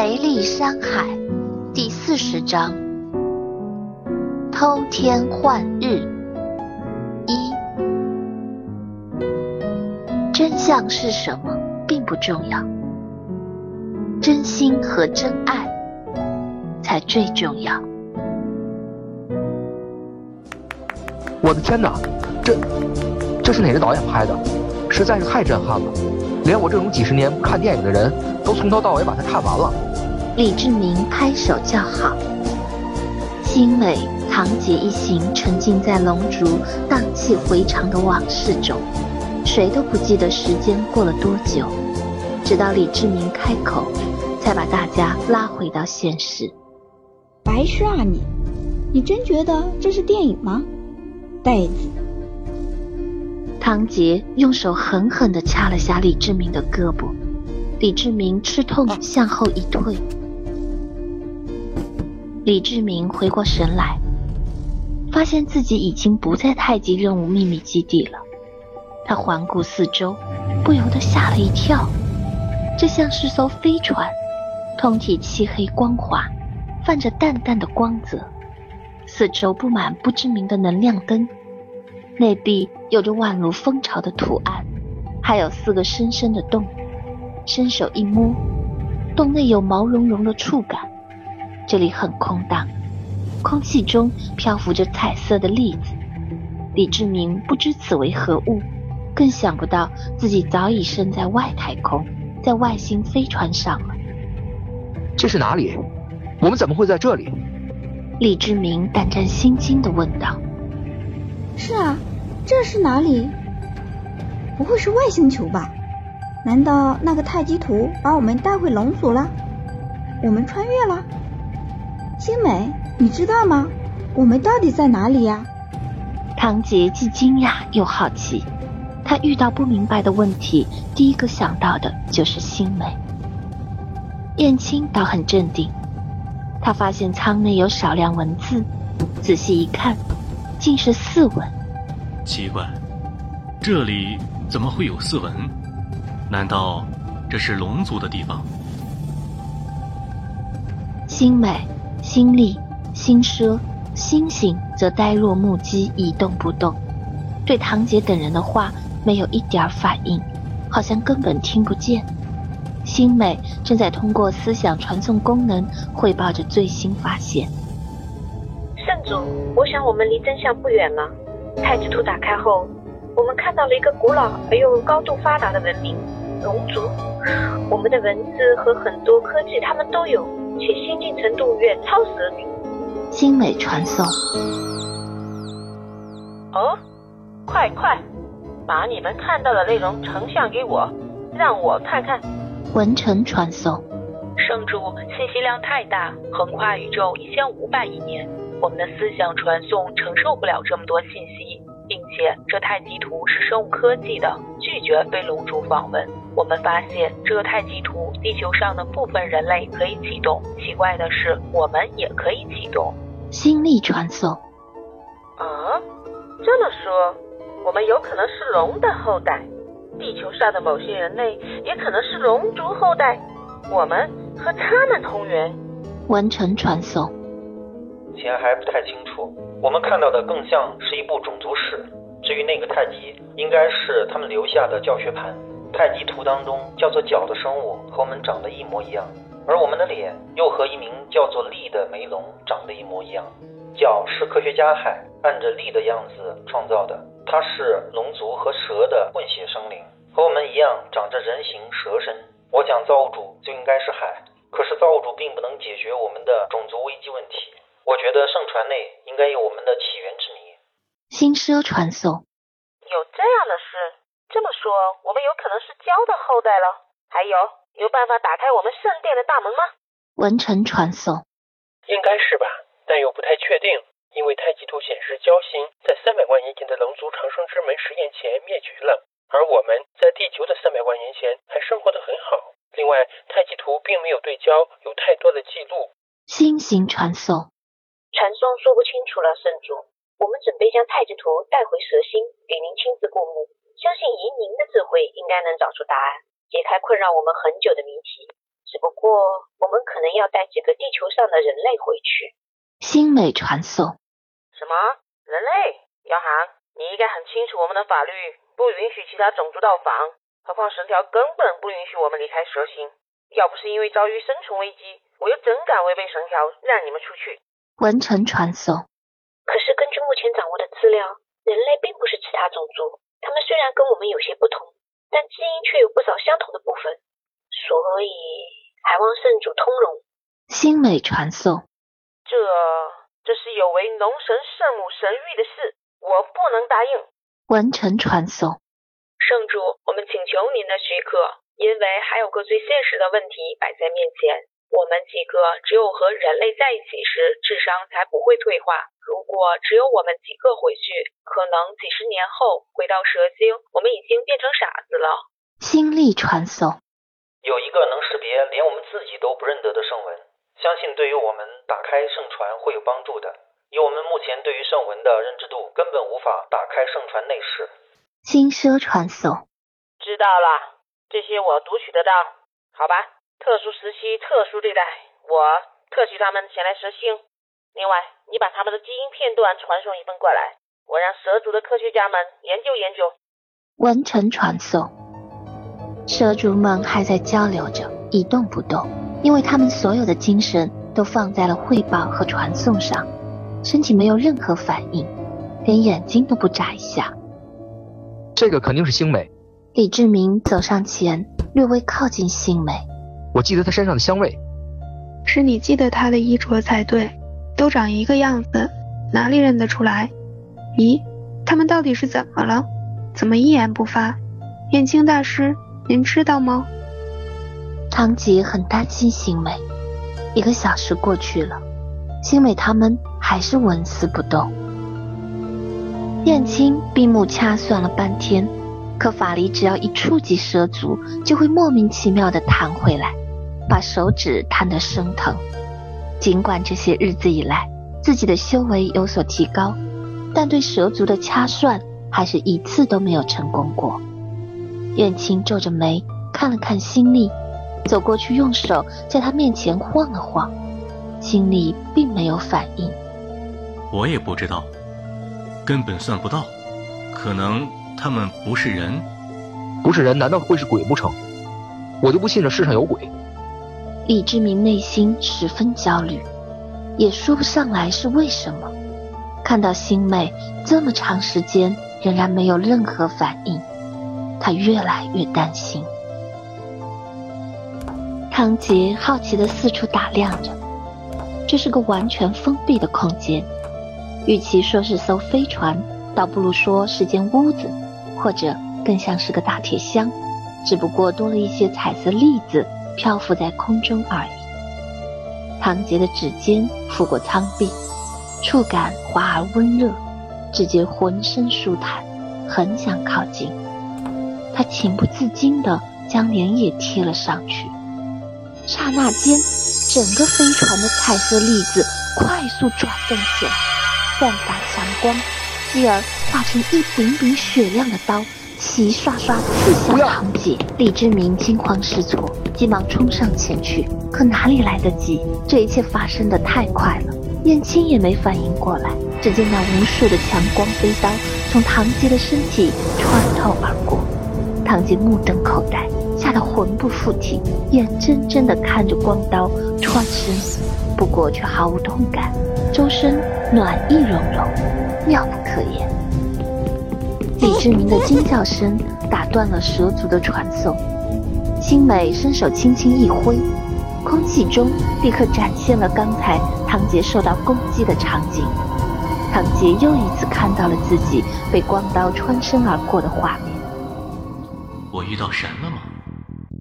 美丽山海第四十章：偷天换日。一，真相是什么并不重要，真心和真爱才最重要。我的天哪，这这是哪个导演拍的？实在是太震撼了，连我这种几十年不看电影的人都从头到尾把它看完了。李志明拍手叫好。新美、唐姐一行沉浸在龙族荡气回肠的往事中，谁都不记得时间过了多久，直到李志明开口，才把大家拉回到现实。白痴啊你！你真觉得这是电影吗？袋子。唐杰用手狠狠地掐了下李志明的胳膊，李志明吃痛向后一退。李志明回过神来，发现自己已经不在太极任务秘密基地了。他环顾四周，不由得吓了一跳。这像是艘飞船，通体漆黑光滑，泛着淡淡的光泽，四周布满不知名的能量灯。内壁有着宛如蜂巢的图案，还有四个深深的洞。伸手一摸，洞内有毛茸茸的触感。这里很空荡，空气中漂浮着彩色的粒子。李志明不知此为何物，更想不到自己早已身在外太空，在外星飞船上了。这是哪里？我们怎么会在这里？李志明胆战心惊地问道。是啊，这是哪里？不会是外星球吧？难道那个太极图把我们带回龙族了？我们穿越了？星美，你知道吗？我们到底在哪里呀？唐杰既惊讶又好奇，他遇到不明白的问题，第一个想到的就是星美。燕青倒很镇定，他发现舱内有少量文字，仔细一看。竟是四文，奇怪，这里怎么会有四文？难道这是龙族的地方？星美、星力、星奢、星星则呆若木鸡，一动不动，对唐杰等人的话没有一点反应，好像根本听不见。星美正在通过思想传送功能汇报着最新发现。圣主我想我们离真相不远了。太极图打开后，我们看到了一个古老而又高度发达的文明——龙族。我们的文字和很多科技他们都有，且先进程度远超蛇女。精美传送。哦，快快，把你们看到的内容呈现给我，让我看看。文成传送。圣主，信息量太大，横跨宇宙一千五百亿年。我们的思想传送承受不了这么多信息，并且这太极图是生物科技的，拒绝被龙族访问。我们发现这个太极图，地球上的部分人类可以启动。奇怪的是，我们也可以启动。心力传送。啊，这么说，我们有可能是龙的后代。地球上的某些人类也可能是龙族后代。我们和他们同源。完成传送。目前还不太清楚，我们看到的更像是一部种族史。至于那个太极，应该是他们留下的教学盘。太极图当中叫做角的生物和我们长得一模一样，而我们的脸又和一名叫做力的梅龙长得一模一样。角是科学家海按着力的样子创造的，它是龙族和蛇的混血生灵，和我们一样长着人形蛇身。我想造物主就应该是海，可是造物主并不能解决我们的种族危机问题。我觉得圣传内应该有我们的起源之谜。星奢传送。有这样的事？这么说，我们有可能是蛟的后代了。还有，有办法打开我们圣殿的大门吗？文臣传送。应该是吧，但又不太确定，因为太极图显示蛟星在三百万年前的龙族长生之门实验前灭绝了，而我们在地球的三百万年前还生活得很好。另外，太极图并没有对蛟有太多的记录。星星传送。传送说不清楚了，圣主。我们准备将太极图带回蛇星，给您亲自过目。相信以您的智慧，应该能找出答案，解开困扰我们很久的谜题。只不过我们可能要带几个地球上的人类回去。星美传送。什么？人类？姚航，你应该很清楚我们的法律不允许其他种族到访，何况神条根本不允许我们离开蛇星。要不是因为遭遇生存危机，我又怎敢违背神条让你们出去？文臣传送。可是根据目前掌握的资料，人类并不是其他种族，他们虽然跟我们有些不同，但基因却有不少相同的部分，所以还望圣主通融。星美传送。这这是有违龙神圣母神谕的事，我不能答应。文臣传送，圣主，我们请求您的许可，因为还有个最现实的问题摆在面前。我们几个只有和人类在一起时，智商才不会退化。如果只有我们几个回去，可能几十年后回到蛇星，我们已经变成傻子了。心力传送，有一个能识别连我们自己都不认得的圣文。相信对于我们打开圣传会有帮助的。以我们目前对于圣文的认知度，根本无法打开圣传内饰。金奢传送，知道了，这些我读取得到。好吧，特殊时期特殊对待，我特许他们前来蛇星。另外，你把他们的基因片段传送一份过来，我让蛇族的科学家们研究研究。完成传送，蛇族们还在交流着，一动不动。因为他们所有的精神都放在了汇报和传送上，身体没有任何反应，连眼睛都不眨一下。这个肯定是星美。李志明走上前，略微靠近星美。我记得他身上的香味。是你记得他的衣着才对，都长一个样子，哪里认得出来？咦，他们到底是怎么了？怎么一言不发？燕青大师，您知道吗？唐吉很担心星美。一个小时过去了，星美他们还是纹丝不动。燕青闭目掐算了半天，可法力只要一触及蛇足，就会莫名其妙的弹回来，把手指弹得生疼。尽管这些日子以来自己的修为有所提高，但对蛇族的掐算还是一次都没有成功过。燕青皱着眉看了看心力。走过去，用手在他面前晃了晃，心里并没有反应。我也不知道，根本算不到，可能他们不是人，不是人，难道会是鬼不成？我就不信这世上有鬼。李志明内心十分焦虑，也说不上来是为什么。看到星妹这么长时间仍然没有任何反应，他越来越担心。唐杰好奇地四处打量着，这是个完全封闭的空间，与其说是艘飞船，倒不如说是间屋子，或者更像是个大铁箱，只不过多了一些彩色粒子漂浮在空中而已。唐杰的指尖拂过舱壁，触感滑而温热，只觉浑身舒坦，很想靠近。他情不自禁地将脸也贴了上去。刹那间，整个飞船的彩色粒子快速转动起来，散发强光，继而化成一柄柄雪亮的刀，齐刷刷刺向唐姐。李志明惊慌失措，急忙冲上前去，可哪里来得及？这一切发生的太快了，燕青也没反应过来。只见那无数的强光飞刀从唐杰的身体穿透而过，唐杰目瞪口呆。吓得魂不附体，眼睁睁地看着光刀穿身，不过却毫无痛感，周身暖意融融，妙不可言。李志明的惊叫声打断了蛇族的传送，青美伸手轻轻一挥，空气中立刻展现了刚才唐杰受到攻击的场景。唐杰又一次看到了自己被光刀穿身而过的画面。我遇到神了吗？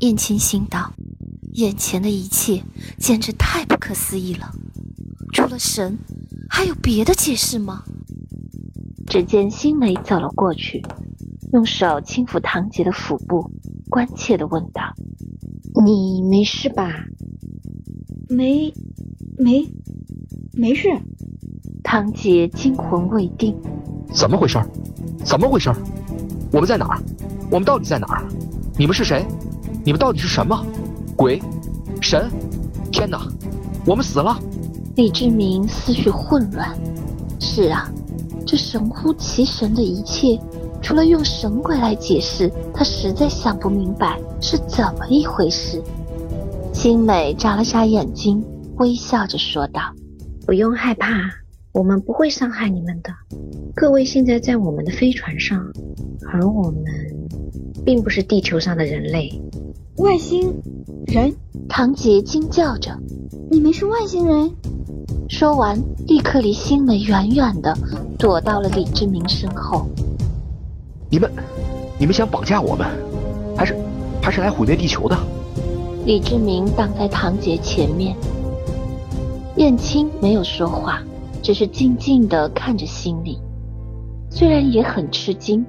燕青心道：“眼前的一切简直太不可思议了，除了神，还有别的解释吗？”只见新梅走了过去，用手轻抚堂姐的腹部，关切地问道：“你没事吧？”“没，没，没事。”唐姐惊魂未定：“怎么回事？怎么回事？我们在哪儿？我们到底在哪儿？你们是谁？”你们到底是什么？鬼？神！天哪，我们死了！李志明思绪混乱。是啊，这神乎其神的一切，除了用神鬼来解释，他实在想不明白是怎么一回事。新美眨了眨眼睛，微笑着说道：“不用害怕，我们不会伤害你们的。各位现在在我们的飞船上，而我们并不是地球上的人类。外星人？”唐杰惊叫着：“你们是外星人？”说完，立刻离星美远远的躲到了李志明身后。你们，你们想绑架我们，还是还是来毁灭地球的？李志明挡在唐杰前面。燕青没有说话，只是静静的看着心里。虽然也很吃惊，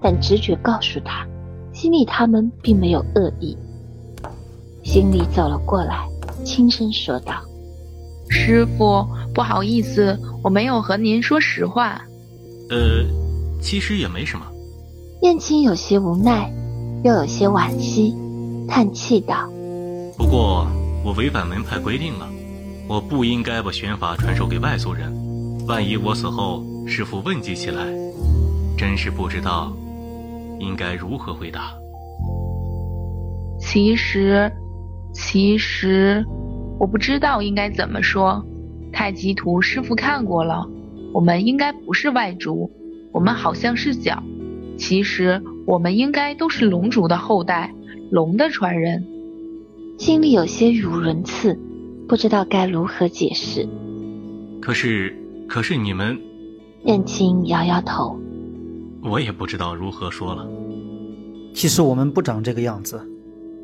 但直觉告诉他，心里他们并没有恶意。心里走了过来，轻声说道。师傅，不好意思，我没有和您说实话。呃，其实也没什么。燕青有些无奈，又有些惋惜，叹气道：“不过我违反门派规定了，我不应该把玄法传授给外族人。万一我死后师傅问及起来，真是不知道应该如何回答。其实，其实。”我不知道应该怎么说。太极图师傅看过了，我们应该不是外族，我们好像是角。其实我们应该都是龙族的后代，龙的传人。心里有些语无伦次，不知道该如何解释。可是，可是你们……燕青摇摇头，我也不知道如何说了。其实我们不长这个样子，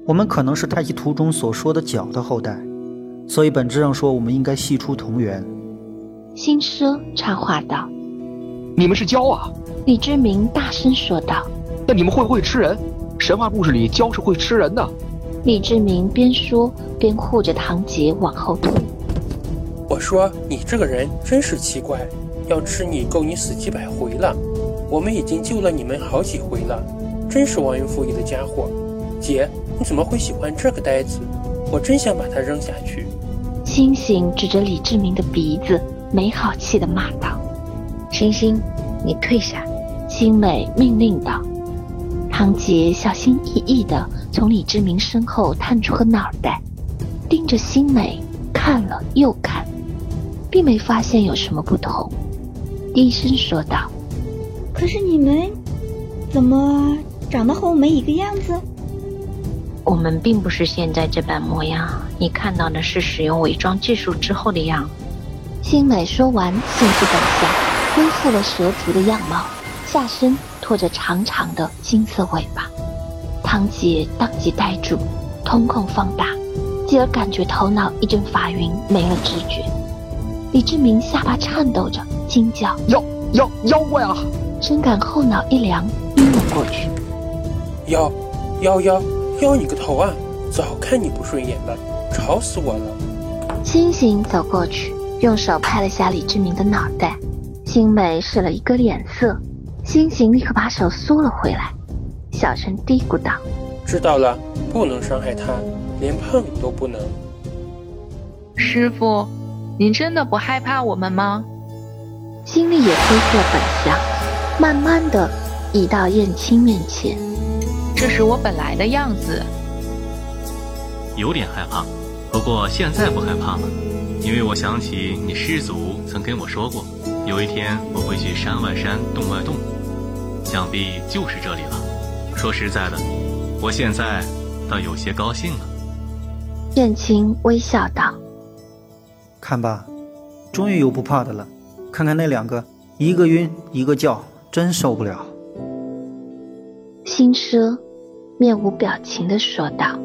我们可能是太极图中所说的角的后代。所以本质上说，我们应该系出同源。新奢插话道：“你们是蛟啊！”李志明大声说道：“那你们会不会吃人？神话故事里蛟是会吃人的。”李志明边说边护着唐杰往后退。我说：“你这个人真是奇怪，要吃你够你死几百回了。我们已经救了你们好几回了，真是忘恩负义的家伙。姐，你怎么会喜欢这个呆子？我真想把他扔下去。”星星指着李志明的鼻子，没好气的骂道：“星星，你退下！”星美命令道。唐杰小心翼翼的从李志明身后探出个脑袋，盯着星美看了又看，并没发现有什么不同，低声说道：“可是你们怎么长得和我们一个样子？”我们并不是现在这般模样，你看到的是使用伪装技术之后的样。新美说完，迅速倒下，恢复了蛇族的样貌，下身拖着长长的金色尾巴。汤姐当即呆住，瞳孔放大，继而感觉头脑一阵发晕，没了知觉。李志明下巴颤抖着，惊叫：“妖妖妖怪啊！”深感后脑一凉，晕了过去。妖妖妖！要你个头啊！早看你不顺眼了，吵死我了！星星走过去，用手拍了下李志明的脑袋。星美使了一个脸色，星星立刻把手缩了回来，小声嘀咕道：“知道了，不能伤害他，连碰都不能。”师傅，您真的不害怕我们吗？心里也恢复了本相，慢慢的移到燕青面前。这是我本来的样子，有点害怕，不过现在不害怕了，因为我想起你师祖曾跟我说过，有一天我会去山外山洞外洞，想必就是这里了。说实在的，我现在倒有些高兴了。燕青微笑道：“看吧，终于有不怕的了。看看那两个，一个晕一个叫，真受不了。”心奢。面无表情地说道。